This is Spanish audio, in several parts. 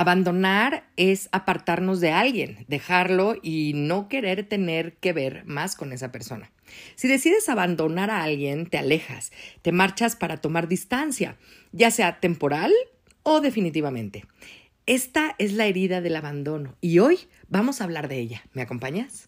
Abandonar es apartarnos de alguien, dejarlo y no querer tener que ver más con esa persona. Si decides abandonar a alguien, te alejas, te marchas para tomar distancia, ya sea temporal o definitivamente. Esta es la herida del abandono y hoy vamos a hablar de ella. ¿Me acompañas?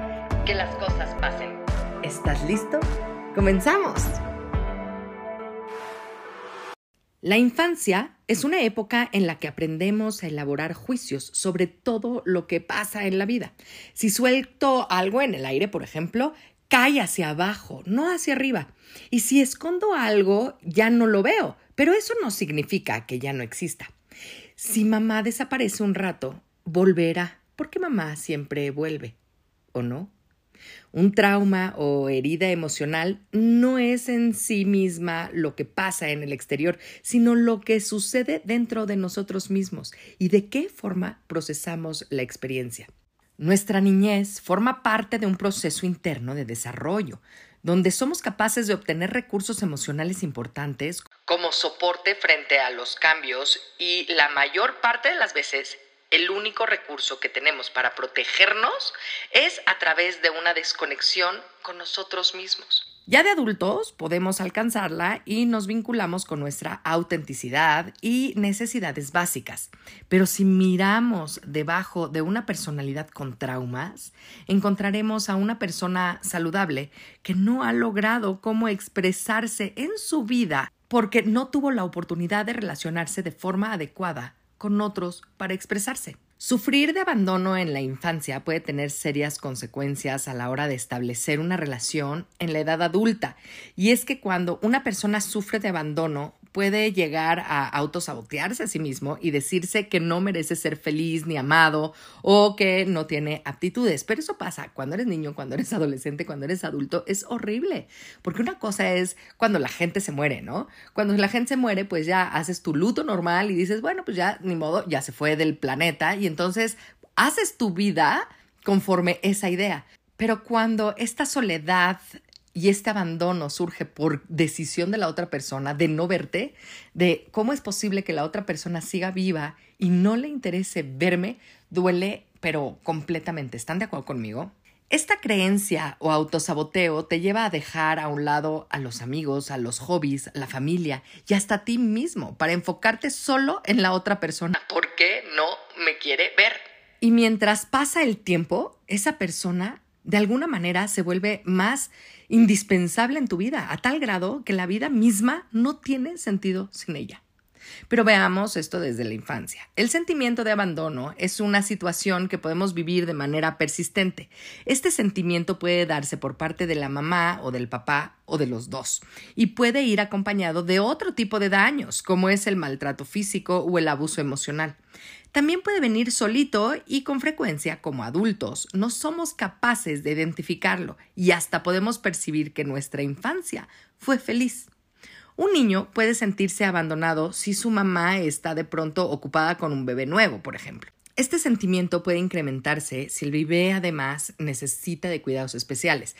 que las cosas pasen. ¿Estás listo? ¡Comenzamos! La infancia es una época en la que aprendemos a elaborar juicios sobre todo lo que pasa en la vida. Si suelto algo en el aire, por ejemplo, cae hacia abajo, no hacia arriba. Y si escondo algo, ya no lo veo, pero eso no significa que ya no exista. Si mamá desaparece un rato, volverá, porque mamá siempre vuelve, ¿o no? Un trauma o herida emocional no es en sí misma lo que pasa en el exterior, sino lo que sucede dentro de nosotros mismos y de qué forma procesamos la experiencia. Nuestra niñez forma parte de un proceso interno de desarrollo, donde somos capaces de obtener recursos emocionales importantes como soporte frente a los cambios y la mayor parte de las veces el único recurso que tenemos para protegernos es a través de una desconexión con nosotros mismos. Ya de adultos podemos alcanzarla y nos vinculamos con nuestra autenticidad y necesidades básicas. Pero si miramos debajo de una personalidad con traumas, encontraremos a una persona saludable que no ha logrado cómo expresarse en su vida porque no tuvo la oportunidad de relacionarse de forma adecuada con otros para expresarse. Sufrir de abandono en la infancia puede tener serias consecuencias a la hora de establecer una relación en la edad adulta. Y es que cuando una persona sufre de abandono, puede llegar a autosabotearse a sí mismo y decirse que no merece ser feliz ni amado o que no tiene aptitudes. Pero eso pasa cuando eres niño, cuando eres adolescente, cuando eres adulto, es horrible. Porque una cosa es cuando la gente se muere, ¿no? Cuando la gente se muere, pues ya haces tu luto normal y dices, bueno, pues ya ni modo, ya se fue del planeta y entonces haces tu vida conforme esa idea. Pero cuando esta soledad y este abandono surge por decisión de la otra persona, de no verte, de cómo es posible que la otra persona siga viva y no le interese verme, duele, pero completamente. ¿Están de acuerdo conmigo? Esta creencia o autosaboteo te lleva a dejar a un lado a los amigos, a los hobbies, a la familia y hasta a ti mismo para enfocarte solo en la otra persona. ¿Por qué no me quiere ver? Y mientras pasa el tiempo, esa persona de alguna manera se vuelve más indispensable en tu vida, a tal grado que la vida misma no tiene sentido sin ella. Pero veamos esto desde la infancia. El sentimiento de abandono es una situación que podemos vivir de manera persistente. Este sentimiento puede darse por parte de la mamá o del papá o de los dos y puede ir acompañado de otro tipo de daños, como es el maltrato físico o el abuso emocional. También puede venir solito y con frecuencia como adultos no somos capaces de identificarlo y hasta podemos percibir que nuestra infancia fue feliz. Un niño puede sentirse abandonado si su mamá está de pronto ocupada con un bebé nuevo, por ejemplo. Este sentimiento puede incrementarse si el bebé además necesita de cuidados especiales.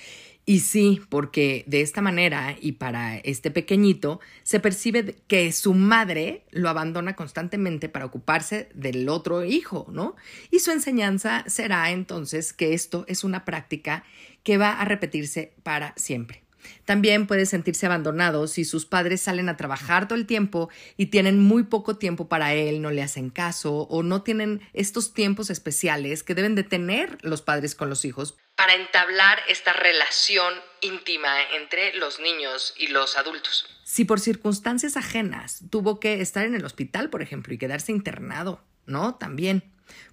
Y sí, porque de esta manera y para este pequeñito se percibe que su madre lo abandona constantemente para ocuparse del otro hijo, ¿no? Y su enseñanza será entonces que esto es una práctica que va a repetirse para siempre. También puede sentirse abandonado si sus padres salen a trabajar todo el tiempo y tienen muy poco tiempo para él, no le hacen caso o no tienen estos tiempos especiales que deben de tener los padres con los hijos para entablar esta relación íntima entre los niños y los adultos. Si por circunstancias ajenas tuvo que estar en el hospital, por ejemplo, y quedarse internado, ¿no? También.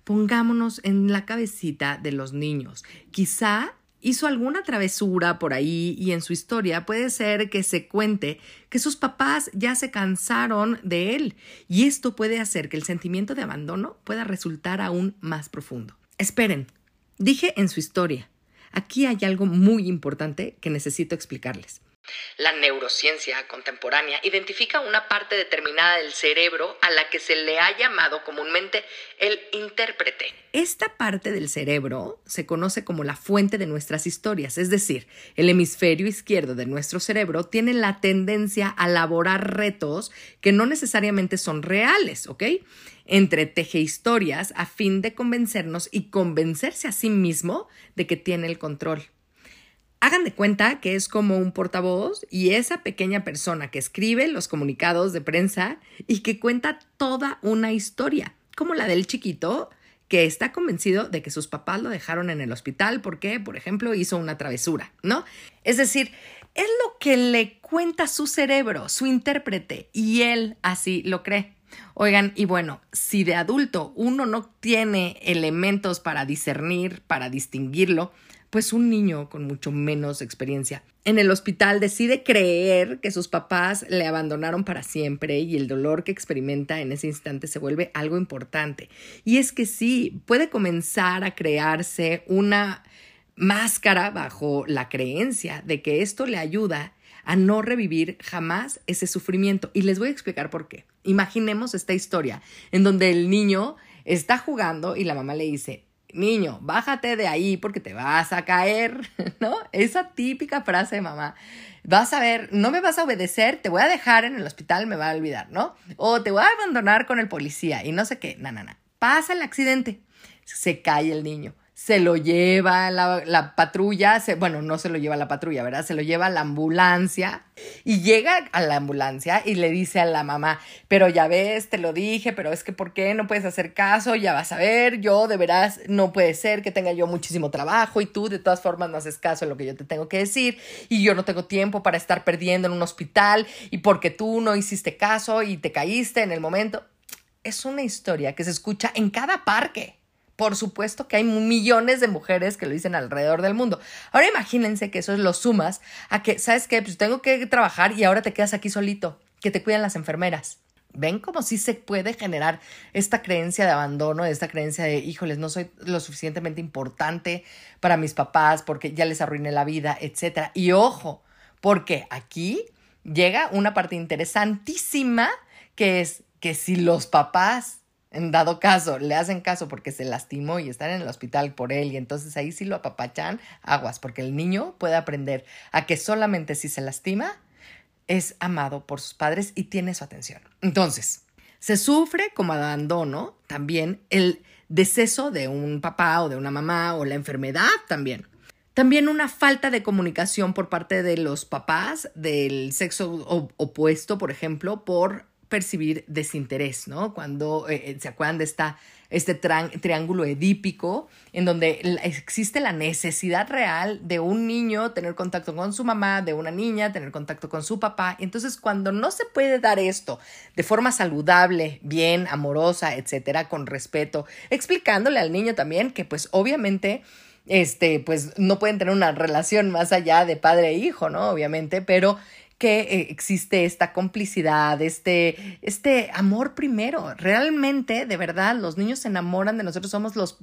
Pongámonos en la cabecita de los niños. Quizá hizo alguna travesura por ahí y en su historia puede ser que se cuente que sus papás ya se cansaron de él y esto puede hacer que el sentimiento de abandono pueda resultar aún más profundo. Esperen, dije en su historia. Aquí hay algo muy importante que necesito explicarles. La neurociencia contemporánea identifica una parte determinada del cerebro a la que se le ha llamado comúnmente el intérprete. Esta parte del cerebro se conoce como la fuente de nuestras historias, es decir, el hemisferio izquierdo de nuestro cerebro tiene la tendencia a elaborar retos que no necesariamente son reales, ¿ok? Entreteje historias a fin de convencernos y convencerse a sí mismo de que tiene el control. Hagan de cuenta que es como un portavoz y esa pequeña persona que escribe los comunicados de prensa y que cuenta toda una historia, como la del chiquito que está convencido de que sus papás lo dejaron en el hospital porque, por ejemplo, hizo una travesura, ¿no? Es decir, es lo que le cuenta su cerebro, su intérprete, y él así lo cree. Oigan, y bueno, si de adulto uno no tiene elementos para discernir, para distinguirlo, pues un niño con mucho menos experiencia en el hospital decide creer que sus papás le abandonaron para siempre y el dolor que experimenta en ese instante se vuelve algo importante. Y es que sí, puede comenzar a crearse una máscara bajo la creencia de que esto le ayuda a no revivir jamás ese sufrimiento. Y les voy a explicar por qué. Imaginemos esta historia en donde el niño está jugando y la mamá le dice, niño, bájate de ahí porque te vas a caer, ¿no? Esa típica frase de mamá. Vas a ver, no me vas a obedecer, te voy a dejar en el hospital, me va a olvidar, ¿no? O te voy a abandonar con el policía y no sé qué. No, no, no. Pasa el accidente. Se cae el niño se lo lleva la, la patrulla, bueno, no se lo lleva la patrulla, ¿verdad? Se lo lleva la ambulancia y llega a la ambulancia y le dice a la mamá, pero ya ves, te lo dije, pero es que ¿por qué no puedes hacer caso? Ya vas a ver, yo de veras no puede ser que tenga yo muchísimo trabajo y tú de todas formas no haces caso en lo que yo te tengo que decir y yo no tengo tiempo para estar perdiendo en un hospital y porque tú no hiciste caso y te caíste en el momento. Es una historia que se escucha en cada parque por supuesto que hay millones de mujeres que lo dicen alrededor del mundo. Ahora imagínense que eso lo sumas a que, ¿sabes qué? Pues tengo que trabajar y ahora te quedas aquí solito, que te cuidan las enfermeras. ¿Ven como si se puede generar esta creencia de abandono, esta creencia de, híjoles, no soy lo suficientemente importante para mis papás porque ya les arruiné la vida, etcétera? Y ojo, porque aquí llega una parte interesantísima que es que si los papás en dado caso, le hacen caso porque se lastimó y están en el hospital por él y entonces ahí sí lo apapachan, aguas, porque el niño puede aprender a que solamente si se lastima es amado por sus padres y tiene su atención. Entonces, se sufre como abandono también el deceso de un papá o de una mamá o la enfermedad también. También una falta de comunicación por parte de los papás del sexo opuesto, por ejemplo, por percibir desinterés, ¿no? Cuando eh, eh, se acuerdan de esta, este triángulo edípico, en donde existe la necesidad real de un niño tener contacto con su mamá, de una niña tener contacto con su papá. Entonces, cuando no se puede dar esto de forma saludable, bien, amorosa, etcétera, con respeto, explicándole al niño también que, pues, obviamente, este, pues no pueden tener una relación más allá de padre e hijo, ¿no? Obviamente, pero que eh, existe esta complicidad, este, este amor primero. Realmente, de verdad, los niños se enamoran de nosotros, somos los,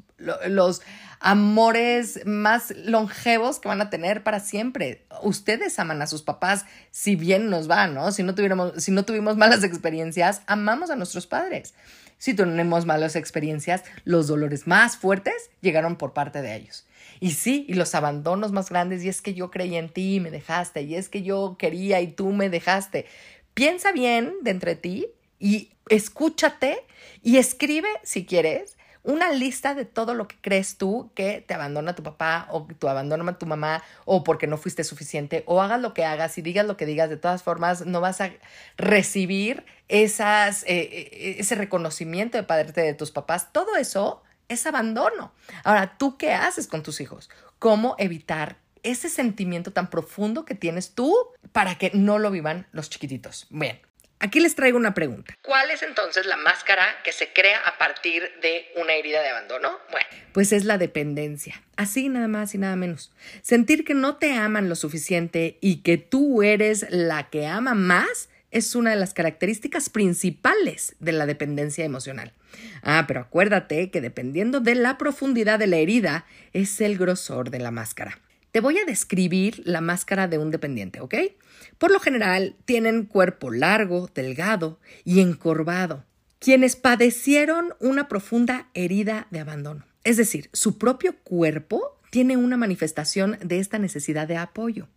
los amores más longevos que van a tener para siempre. Ustedes aman a sus papás si bien nos va, ¿no? Si no, tuviéramos, si no tuvimos malas experiencias, amamos a nuestros padres. Si tenemos malas experiencias, los dolores más fuertes llegaron por parte de ellos. Y sí, y los abandonos más grandes, y es que yo creí en ti y me dejaste, y es que yo quería y tú me dejaste. Piensa bien de entre ti y escúchate y escribe, si quieres, una lista de todo lo que crees tú que te abandona tu papá o que tu abandona tu mamá o porque no fuiste suficiente o hagas lo que hagas y digas lo que digas, de todas formas no vas a recibir esas, eh, eh, ese reconocimiento de padre de tus papás. Todo eso es abandono. Ahora, ¿tú qué haces con tus hijos? cómo evitar ese sentimiento tan profundo que tienes tú para que no lo vivan los chiquititos. Bien, Aquí les traigo una pregunta. ¿Cuál es entonces la máscara que se crea a partir de una herida de abandono? Bueno, pues es la dependencia. Así nada más y nada menos. Sentir que no te aman lo suficiente y que tú eres la que ama más es una de las características principales de la dependencia emocional. Ah, pero acuérdate que dependiendo de la profundidad de la herida es el grosor de la máscara. Te voy a describir la máscara de un dependiente, ¿ok? Por lo general tienen cuerpo largo, delgado y encorvado, quienes padecieron una profunda herida de abandono. Es decir, su propio cuerpo tiene una manifestación de esta necesidad de apoyo.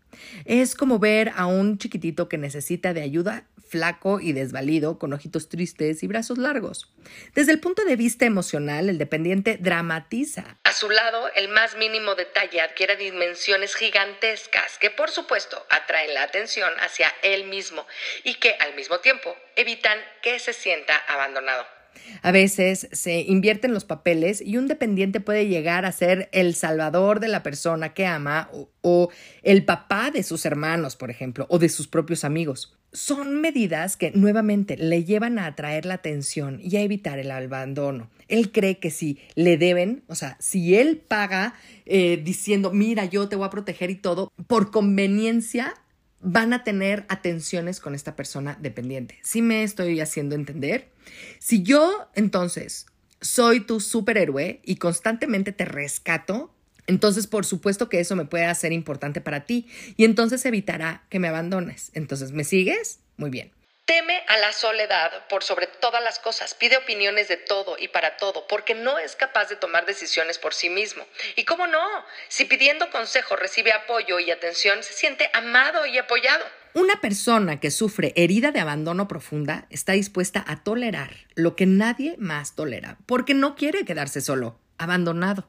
Es como ver a un chiquitito que necesita de ayuda flaco y desvalido, con ojitos tristes y brazos largos. Desde el punto de vista emocional, el dependiente dramatiza. A su lado, el más mínimo detalle adquiere dimensiones gigantescas que, por supuesto, atraen la atención hacia él mismo y que, al mismo tiempo, evitan que se sienta abandonado. A veces se invierten los papeles y un dependiente puede llegar a ser el salvador de la persona que ama o, el papá de sus hermanos, por ejemplo, o de sus propios amigos. Son medidas que nuevamente le llevan a atraer la atención y a evitar el abandono. Él cree que si le deben, o sea, si él paga eh, diciendo, mira, yo te voy a proteger y todo, por conveniencia van a tener atenciones con esta persona dependiente. ¿Sí me estoy haciendo entender? Si yo entonces soy tu superhéroe y constantemente te rescato, entonces por supuesto que eso me puede hacer importante para ti y entonces evitará que me abandones. Entonces, ¿me sigues? Muy bien. Teme a la soledad por sobre todas las cosas, pide opiniones de todo y para todo, porque no es capaz de tomar decisiones por sí mismo. ¿Y cómo no? Si pidiendo consejo recibe apoyo y atención, se siente amado y apoyado. Una persona que sufre herida de abandono profunda está dispuesta a tolerar lo que nadie más tolera, porque no quiere quedarse solo, abandonado.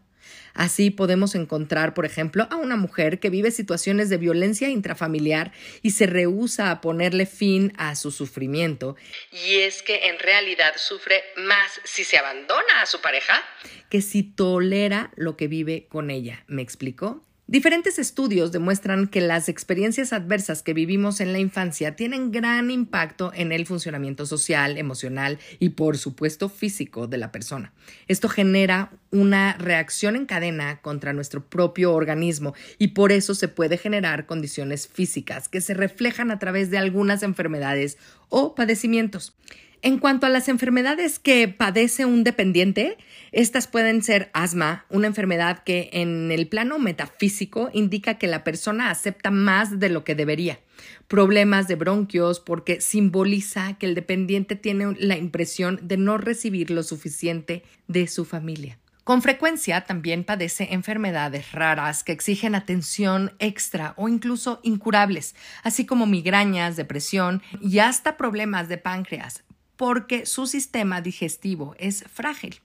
Así podemos encontrar, por ejemplo, a una mujer que vive situaciones de violencia intrafamiliar y se rehúsa a ponerle fin a su sufrimiento. Y es que en realidad sufre más si se abandona a su pareja que si tolera lo que vive con ella. ¿Me explico? Diferentes estudios demuestran que las experiencias adversas que vivimos en la infancia tienen gran impacto en el funcionamiento social, emocional y por supuesto físico de la persona. Esto genera una reacción en cadena contra nuestro propio organismo y por eso se puede generar condiciones físicas que se reflejan a través de algunas enfermedades o padecimientos. En cuanto a las enfermedades que padece un dependiente, estas pueden ser asma, una enfermedad que en el plano metafísico indica que la persona acepta más de lo que debería. Problemas de bronquios porque simboliza que el dependiente tiene la impresión de no recibir lo suficiente de su familia. Con frecuencia también padece enfermedades raras que exigen atención extra o incluso incurables, así como migrañas, depresión y hasta problemas de páncreas, porque su sistema digestivo es frágil.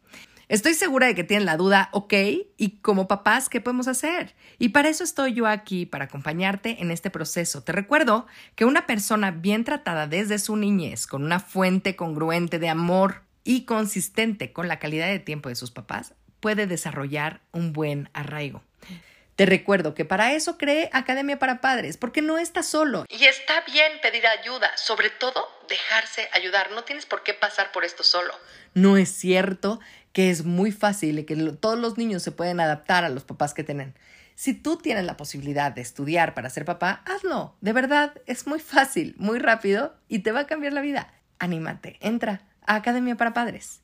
Estoy segura de que tienen la duda, ok, y como papás, ¿qué podemos hacer? Y para eso estoy yo aquí, para acompañarte en este proceso. Te recuerdo que una persona bien tratada desde su niñez, con una fuente congruente de amor y consistente con la calidad de tiempo de sus papás, puede desarrollar un buen arraigo. Te recuerdo que para eso cree Academia para Padres, porque no estás solo. Y está bien pedir ayuda, sobre todo dejarse ayudar. No tienes por qué pasar por esto solo. No es cierto que es muy fácil y que todos los niños se pueden adaptar a los papás que tienen. Si tú tienes la posibilidad de estudiar para ser papá, hazlo. De verdad, es muy fácil, muy rápido y te va a cambiar la vida. Anímate, entra a Academia para Padres.